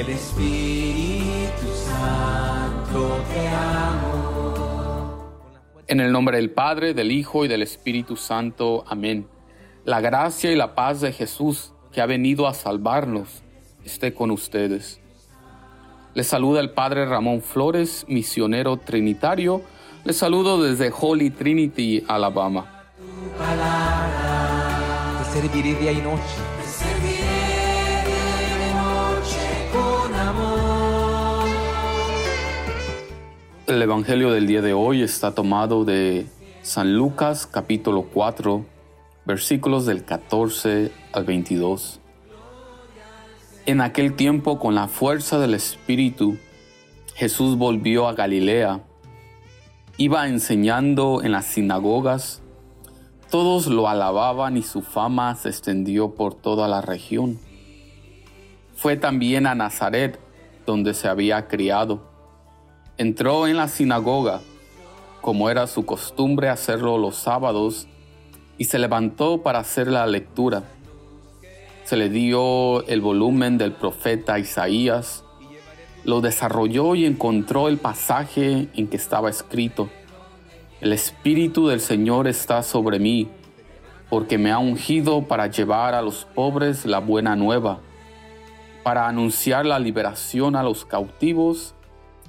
el Espíritu Santo te amo. En el nombre del Padre, del Hijo y del Espíritu Santo. Amén. La gracia y la paz de Jesús, que ha venido a salvarnos, esté con ustedes. Les saluda el Padre Ramón Flores, misionero trinitario. Les saludo desde Holy Trinity, Alabama. Te serviré día y noche. El Evangelio del día de hoy está tomado de San Lucas capítulo 4, versículos del 14 al 22. En aquel tiempo, con la fuerza del Espíritu, Jesús volvió a Galilea. Iba enseñando en las sinagogas. Todos lo alababan y su fama se extendió por toda la región. Fue también a Nazaret, donde se había criado. Entró en la sinagoga, como era su costumbre hacerlo los sábados, y se levantó para hacer la lectura. Se le dio el volumen del profeta Isaías, lo desarrolló y encontró el pasaje en que estaba escrito, El Espíritu del Señor está sobre mí, porque me ha ungido para llevar a los pobres la buena nueva, para anunciar la liberación a los cautivos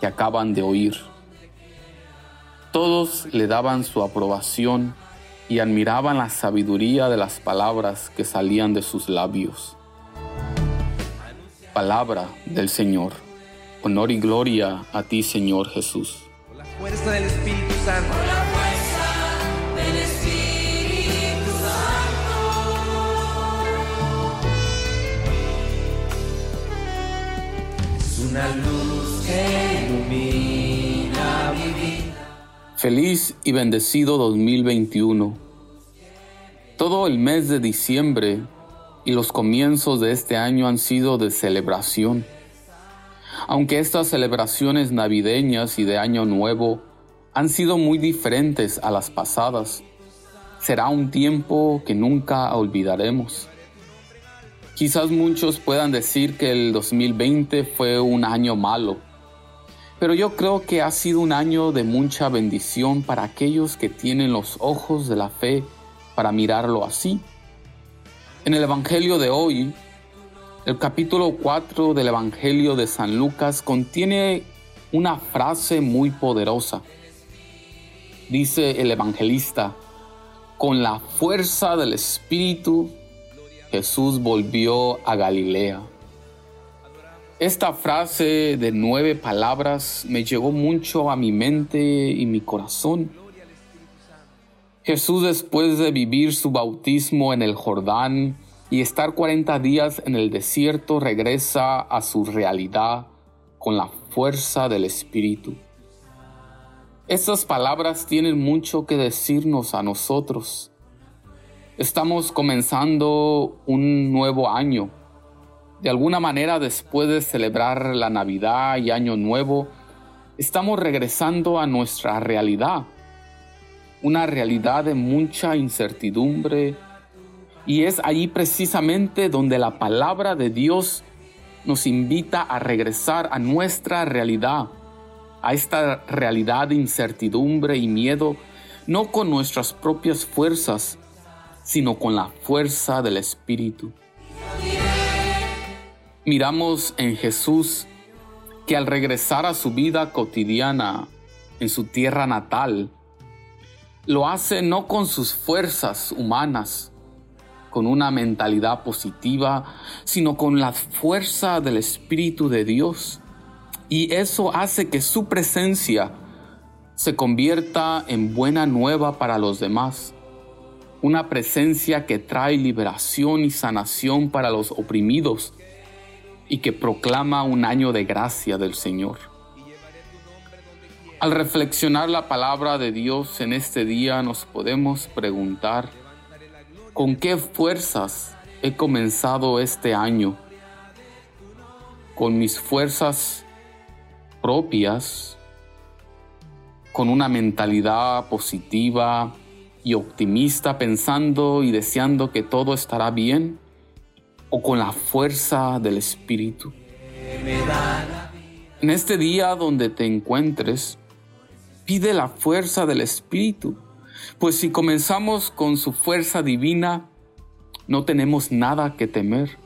que acaban de oír. Todos le daban su aprobación y admiraban la sabiduría de las palabras que salían de sus labios. Palabra del Señor. Honor y gloria a ti, Señor Jesús. Por la fuerza del Espíritu Santo. Por la fuerza del Espíritu Santo. Es una luz que Feliz y bendecido 2021. Todo el mes de diciembre y los comienzos de este año han sido de celebración. Aunque estas celebraciones navideñas y de Año Nuevo han sido muy diferentes a las pasadas, será un tiempo que nunca olvidaremos. Quizás muchos puedan decir que el 2020 fue un año malo, pero yo creo que ha sido un año de mucha bendición para aquellos que tienen los ojos de la fe para mirarlo así. En el Evangelio de hoy, el capítulo 4 del Evangelio de San Lucas contiene una frase muy poderosa. Dice el evangelista, con la fuerza del Espíritu, Jesús volvió a Galilea. Esta frase de nueve palabras me llegó mucho a mi mente y mi corazón. Jesús después de vivir su bautismo en el Jordán y estar 40 días en el desierto regresa a su realidad con la fuerza del Espíritu. Estas palabras tienen mucho que decirnos a nosotros. Estamos comenzando un nuevo año. De alguna manera, después de celebrar la Navidad y Año Nuevo, estamos regresando a nuestra realidad. Una realidad de mucha incertidumbre. Y es ahí precisamente donde la palabra de Dios nos invita a regresar a nuestra realidad a esta realidad de incertidumbre y miedo, no con nuestras propias fuerzas, sino con la fuerza del Espíritu. Miramos en Jesús que al regresar a su vida cotidiana en su tierra natal, lo hace no con sus fuerzas humanas, con una mentalidad positiva, sino con la fuerza del Espíritu de Dios. Y eso hace que su presencia se convierta en buena nueva para los demás. Una presencia que trae liberación y sanación para los oprimidos. Y que proclama un año de gracia del Señor. Al reflexionar la palabra de Dios en este día nos podemos preguntar, ¿con qué fuerzas he comenzado este año? ¿Con mis fuerzas propias? ¿Con una mentalidad positiva y optimista pensando y deseando que todo estará bien? ¿O con la fuerza del Espíritu? En este día donde te encuentres, pide la fuerza del Espíritu, pues si comenzamos con su fuerza divina, no tenemos nada que temer.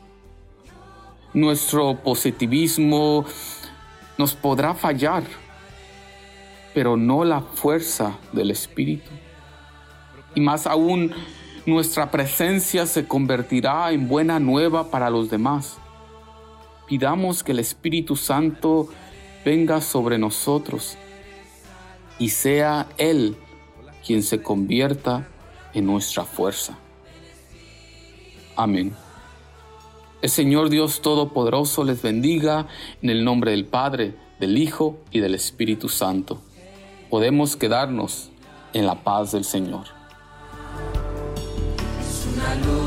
Nuestro positivismo nos podrá fallar, pero no la fuerza del Espíritu. Y más aún, nuestra presencia se convertirá en buena nueva para los demás. Pidamos que el Espíritu Santo venga sobre nosotros y sea Él quien se convierta en nuestra fuerza. Amén. El Señor Dios Todopoderoso les bendiga en el nombre del Padre, del Hijo y del Espíritu Santo. Podemos quedarnos en la paz del Señor. i luz.